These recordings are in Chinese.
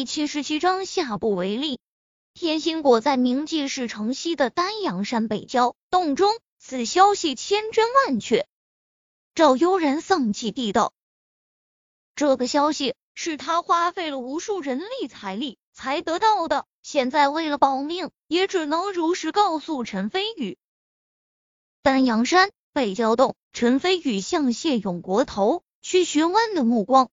第七十七章下不为例。天心果在明记市城西的丹阳山北郊洞中，此消息千真万确。赵悠然丧气地道：“这个消息是他花费了无数人力财力才得到的，现在为了保命，也只能如实告诉陈飞宇。”丹阳山北郊洞，陈飞宇向谢永国投去询问的目光。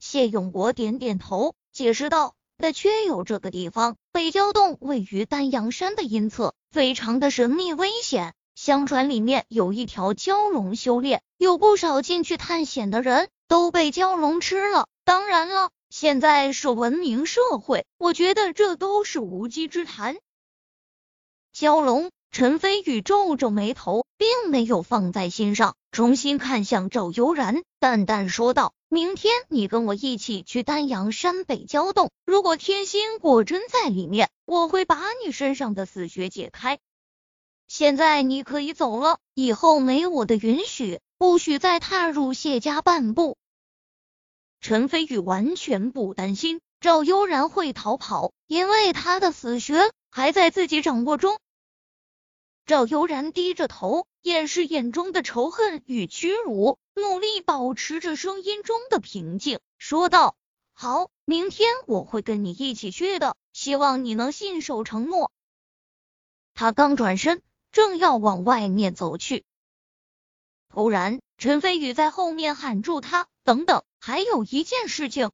谢永国点点头，解释道：“的确有这个地方，北郊洞位于丹阳山的阴侧，非常的神秘危险。相传里面有一条蛟龙修炼，有不少进去探险的人都被蛟龙吃了。当然了，现在是文明社会，我觉得这都是无稽之谈。”蛟龙，陈飞宇皱皱眉头，并没有放在心上，重新看向赵悠然，淡淡说道。明天你跟我一起去丹阳山北蛟洞，如果天心果真在里面，我会把你身上的死穴解开。现在你可以走了，以后没我的允许，不许再踏入谢家半步。陈飞宇完全不担心赵悠然会逃跑，因为他的死穴还在自己掌握中。赵悠然低着头，掩饰眼中的仇恨与屈辱，努力保持着声音中的平静，说道：“好，明天我会跟你一起去的，希望你能信守承诺。”他刚转身，正要往外面走去，突然陈飞宇在后面喊住他：“等等，还有一件事情。”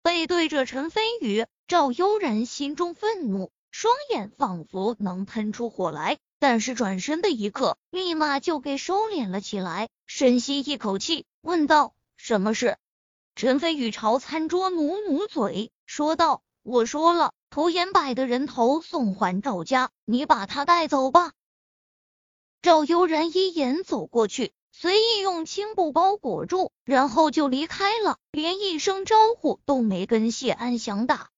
背对着陈飞宇，赵悠然心中愤怒。双眼仿佛能喷出火来，但是转身的一刻，立马就给收敛了起来。深吸一口气，问道：“什么事？”陈飞宇朝餐桌努努嘴，说道：“我说了，涂延柏的人头送还赵家，你把他带走吧。”赵悠然一眼走过去，随意用青布包裹住，然后就离开了，连一声招呼都没跟谢安祥打。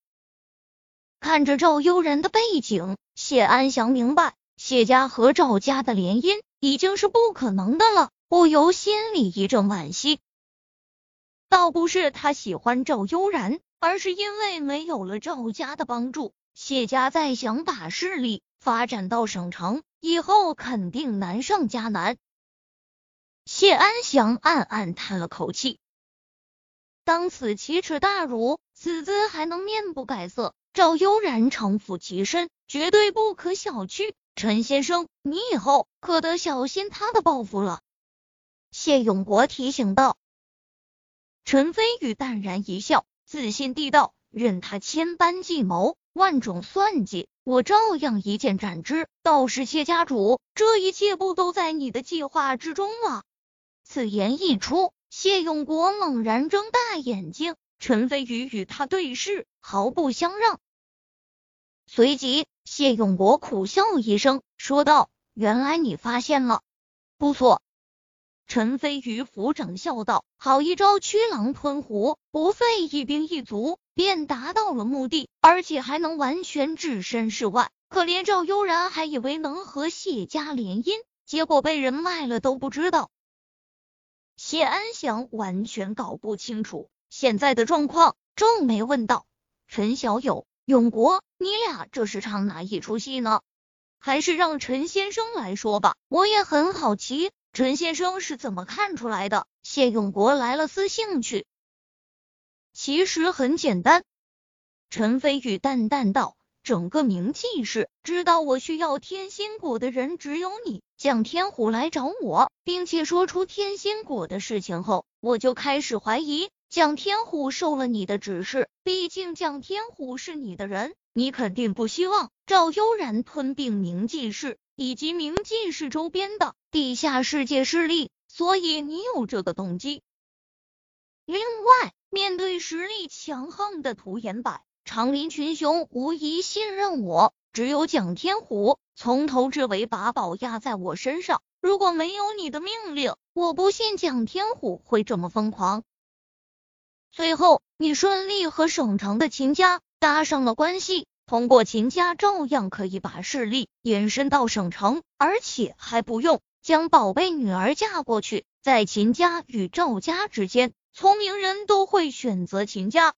看着赵悠然的背景，谢安祥明白谢家和赵家的联姻已经是不可能的了，不由心里一阵惋惜。倒不是他喜欢赵悠然，而是因为没有了赵家的帮助，谢家再想把势力发展到省城，以后肯定难上加难。谢安祥暗暗叹了口气，当此奇耻大辱，此子还能面不改色？赵悠然城府极深，绝对不可小觑。陈先生，你以后可得小心他的报复了。”谢永国提醒道。陈飞宇淡然一笑，自信地道：“任他千般计谋，万种算计，我照样一剑斩之。倒是谢家主，这一切不都在你的计划之中吗？”此言一出，谢永国猛然睁大眼睛。陈飞宇与他对视，毫不相让。随即，谢永国苦笑一声，说道：“原来你发现了，不错。”陈飞宇抚掌笑道：“好一招驱狼吞虎，不费一兵一卒便达到了目的，而且还能完全置身事外。可怜赵悠然还以为能和谢家联姻，结果被人卖了都不知道。”谢安祥完全搞不清楚。现在的状况，皱眉问道：“陈小友，永国，你俩这是唱哪一出戏呢？还是让陈先生来说吧，我也很好奇，陈先生是怎么看出来的？”谢永国来了丝兴趣。其实很简单，陈飞宇淡淡道。整个明记市知道我需要天心果的人只有你。蒋天虎来找我，并且说出天心果的事情后，我就开始怀疑蒋天虎受了你的指示。毕竟蒋天虎是你的人，你肯定不希望赵悠然吞并明记市以及明记市周边的地下世界势力，所以你有这个动机。另外，面对实力强横的涂延柏。长林群雄无疑信任我，只有蒋天虎从头至尾把宝压在我身上。如果没有你的命令，我不信蒋天虎会这么疯狂。最后，你顺利和省城的秦家搭上了关系，通过秦家照样可以把势力延伸到省城，而且还不用将宝贝女儿嫁过去。在秦家与赵家之间，聪明人都会选择秦家。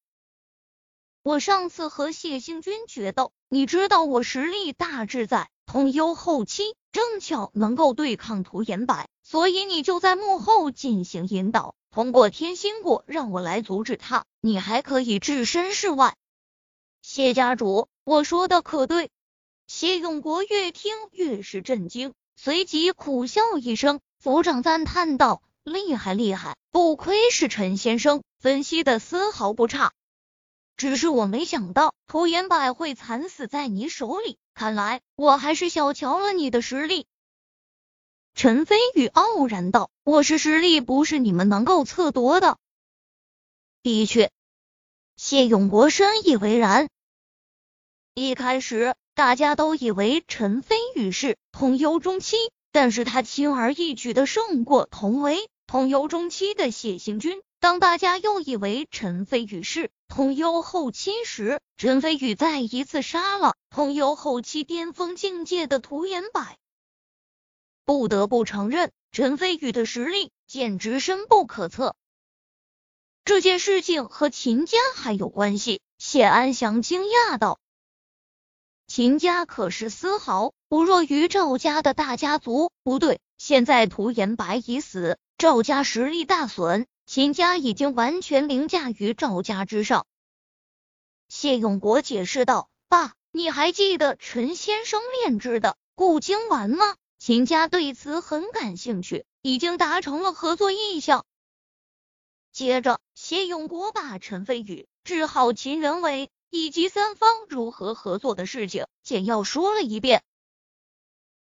我上次和谢星君决斗，你知道我实力大致在通幽后期，正巧能够对抗涂延柏，所以你就在幕后进行引导，通过天心果让我来阻止他。你还可以置身事外。谢家主，我说的可对？谢永国越听越是震惊，随即苦笑一声，府长赞叹道：“厉害厉害，不愧是陈先生，分析的丝毫不差。只是我没想到涂延柏会惨死在你手里，看来我还是小瞧了你的实力。”陈飞宇傲然道：“我是实力，不是你们能够测夺的。”的确。谢永国深以为然。一开始，大家都以为陈飞宇是通幽中期，但是他轻而易举的胜过同为通幽中期的谢行军。当大家又以为陈飞宇是通幽后期时，陈飞宇再一次杀了通幽后期巅峰境界的涂延柏。不得不承认，陈飞宇的实力简直深不可测。这件事情和秦家还有关系？谢安祥惊讶道：“秦家可是丝毫不弱于赵家的大家族。不对，现在涂延白已死，赵家实力大损，秦家已经完全凌驾于赵家之上。”谢永国解释道：“爸，你还记得陈先生炼制的固精丸吗？秦家对此很感兴趣，已经达成了合作意向。”接着，谢永国把陈飞宇治好秦仁伟以及三方如何合作的事情简要说了一遍。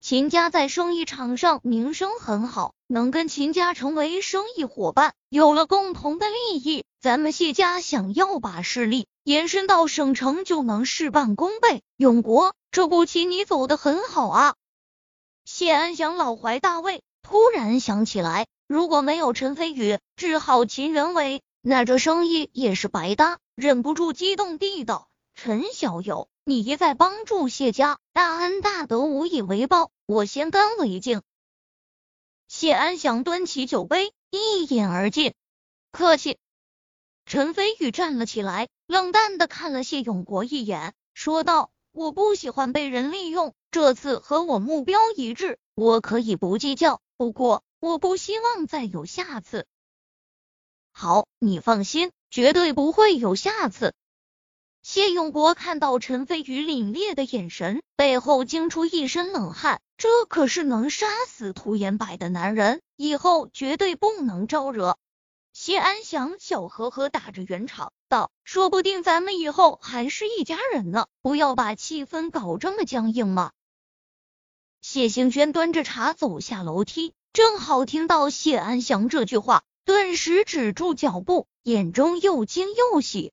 秦家在生意场上名声很好，能跟秦家成为生意伙伴，有了共同的利益，咱们谢家想要把势力延伸到省城，就能事半功倍。永国，这步棋你走的很好啊！谢安祥老怀大慰，突然想起来。如果没有陈飞宇治好秦元伟，那这生意也是白搭。忍不住激动地道：“陈小友，你一再帮助谢家，大恩大德无以为报，我先干为敬。”谢安祥端起酒杯，一饮而尽。客气。陈飞宇站了起来，冷淡的看了谢永国一眼，说道：“我不喜欢被人利用，这次和我目标一致，我可以不计较。不过。”我不希望再有下次。好，你放心，绝对不会有下次。谢永国看到陈飞宇凛冽的眼神，背后惊出一身冷汗。这可是能杀死涂延柏的男人，以后绝对不能招惹。谢安祥笑呵呵打着圆场道：“说不定咱们以后还是一家人呢，不要把气氛搞这么僵硬嘛。”谢兴轩端着茶走下楼梯。正好听到谢安祥这句话，顿时止住脚步，眼中又惊又喜。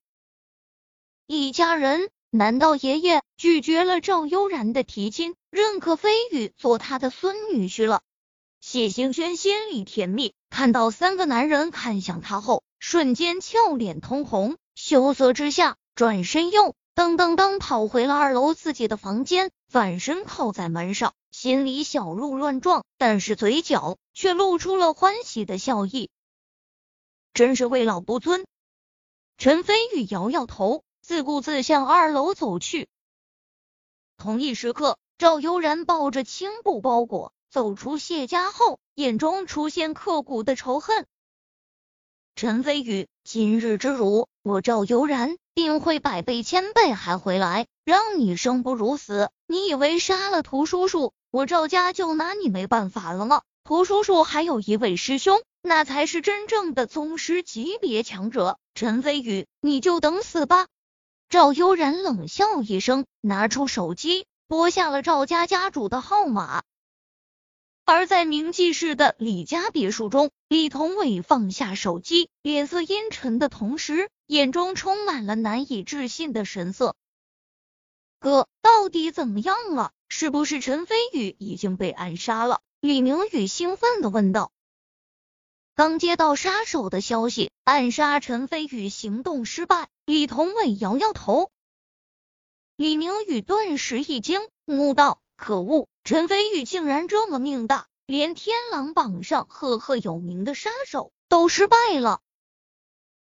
一家人？难道爷爷拒绝了赵悠然的提亲，认可飞宇做他的孙女婿了？谢兴轩心里甜蜜，看到三个男人看向他后，瞬间俏脸通红，羞涩之下，转身又噔噔噔跑回了二楼自己的房间，反身靠在门上。心里小鹿乱撞，但是嘴角却露出了欢喜的笑意。真是为老不尊。陈飞宇摇摇头，自顾自向二楼走去。同一时刻，赵悠然抱着青布包裹走出谢家后，眼中出现刻骨的仇恨。陈飞宇，今日之辱，我赵悠然定会百倍千倍还回来，让你生不如死。你以为杀了涂叔叔？我赵家就拿你没办法了吗？涂叔叔还有一位师兄，那才是真正的宗师级别强者。陈飞宇，你就等死吧！赵悠然冷笑一声，拿出手机拨下了赵家家主的号码。而在明记市的李家别墅中，李同伟放下手机，脸色阴沉的同时，眼中充满了难以置信的神色。哥，到底怎么样了？是不是陈飞宇已经被暗杀了？李明宇兴奋的问道。刚接到杀手的消息，暗杀陈飞宇行动失败。李同伟摇摇头。李明宇顿时一惊，怒道：“可恶，陈飞宇竟然这么命大，连天狼榜上赫赫有名的杀手都失败了。”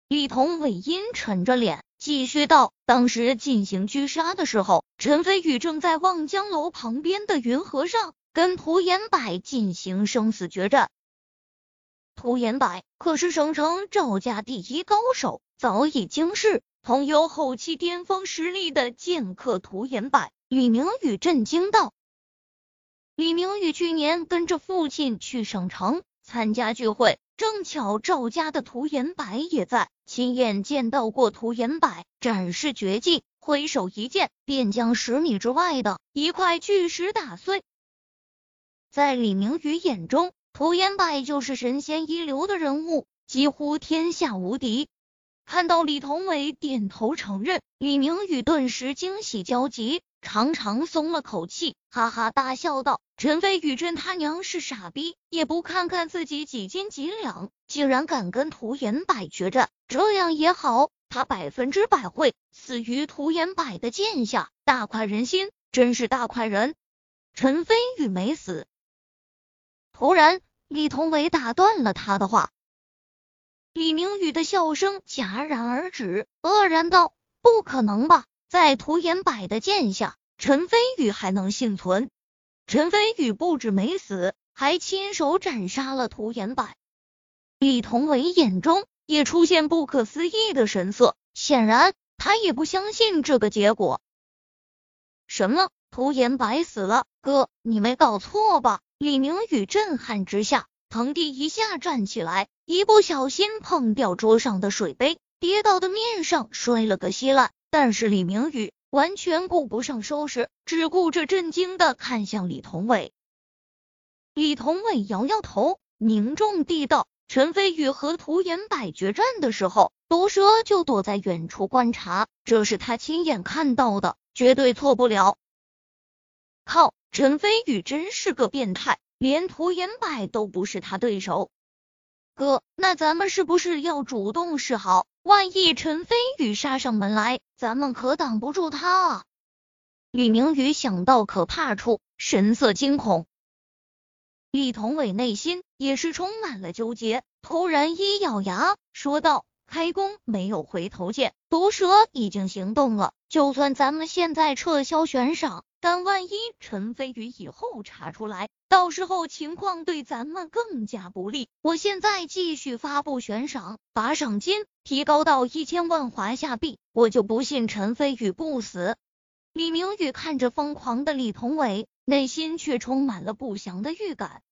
李同伟阴沉着脸。继续道：“当时进行狙杀的时候，陈飞宇正在望江楼旁边的云河上跟涂延柏进行生死决战。涂延柏可是省城赵家第一高手，早已经世，同有后期巅峰实力的剑客涂延柏。”李明宇震惊道：“李明宇去年跟着父亲去省城参加聚会。”正巧赵家的涂延柏也在，亲眼见到过涂延柏展示绝技，挥手一剑便将十米之外的一块巨石打碎。在李明宇眼中，涂延柏就是神仙一流的人物，几乎天下无敌。看到李同伟点头承认，李明宇顿时惊喜交集。长长松了口气，哈哈大笑道：“陈飞宇真他娘是傻逼，也不看看自己几斤几两，竟然敢跟涂延柏决战。这样也好，他百分之百会死于涂延柏的剑下，大快人心，真是大快人。”陈飞宇没死。突然，李同伟打断了他的话。李明宇的笑声戛然而止，愕然道：“不可能吧？”在涂岩柏的剑下，陈飞宇还能幸存？陈飞宇不止没死，还亲手斩杀了涂岩柏。李同伟眼中也出现不可思议的神色，显然他也不相信这个结果。什么？涂岩柏死了？哥，你没搞错吧？李明宇震撼之下，腾地一下站起来，一不小心碰掉桌上的水杯，跌到的面上摔了个稀烂。但是李明宇完全顾不上收拾，只顾着震惊的看向李同伟。李同伟摇摇头，凝重地道：“陈飞宇和涂岩柏决战的时候，毒蛇就躲在远处观察，这是他亲眼看到的，绝对错不了。”靠，陈飞宇真是个变态，连涂岩柏都不是他对手。哥，那咱们是不是要主动示好？万一陈飞宇杀上门来，咱们可挡不住他啊！李明宇想到可怕处，神色惊恐。李同伟内心也是充满了纠结，突然一咬牙说道：“开弓没有回头箭，毒蛇已经行动了。就算咱们现在撤销悬赏。”但万一陈飞宇以后查出来，到时候情况对咱们更加不利。我现在继续发布悬赏，把赏金提高到一千万华夏币，我就不信陈飞宇不死。李明宇看着疯狂的李同伟，内心却充满了不祥的预感。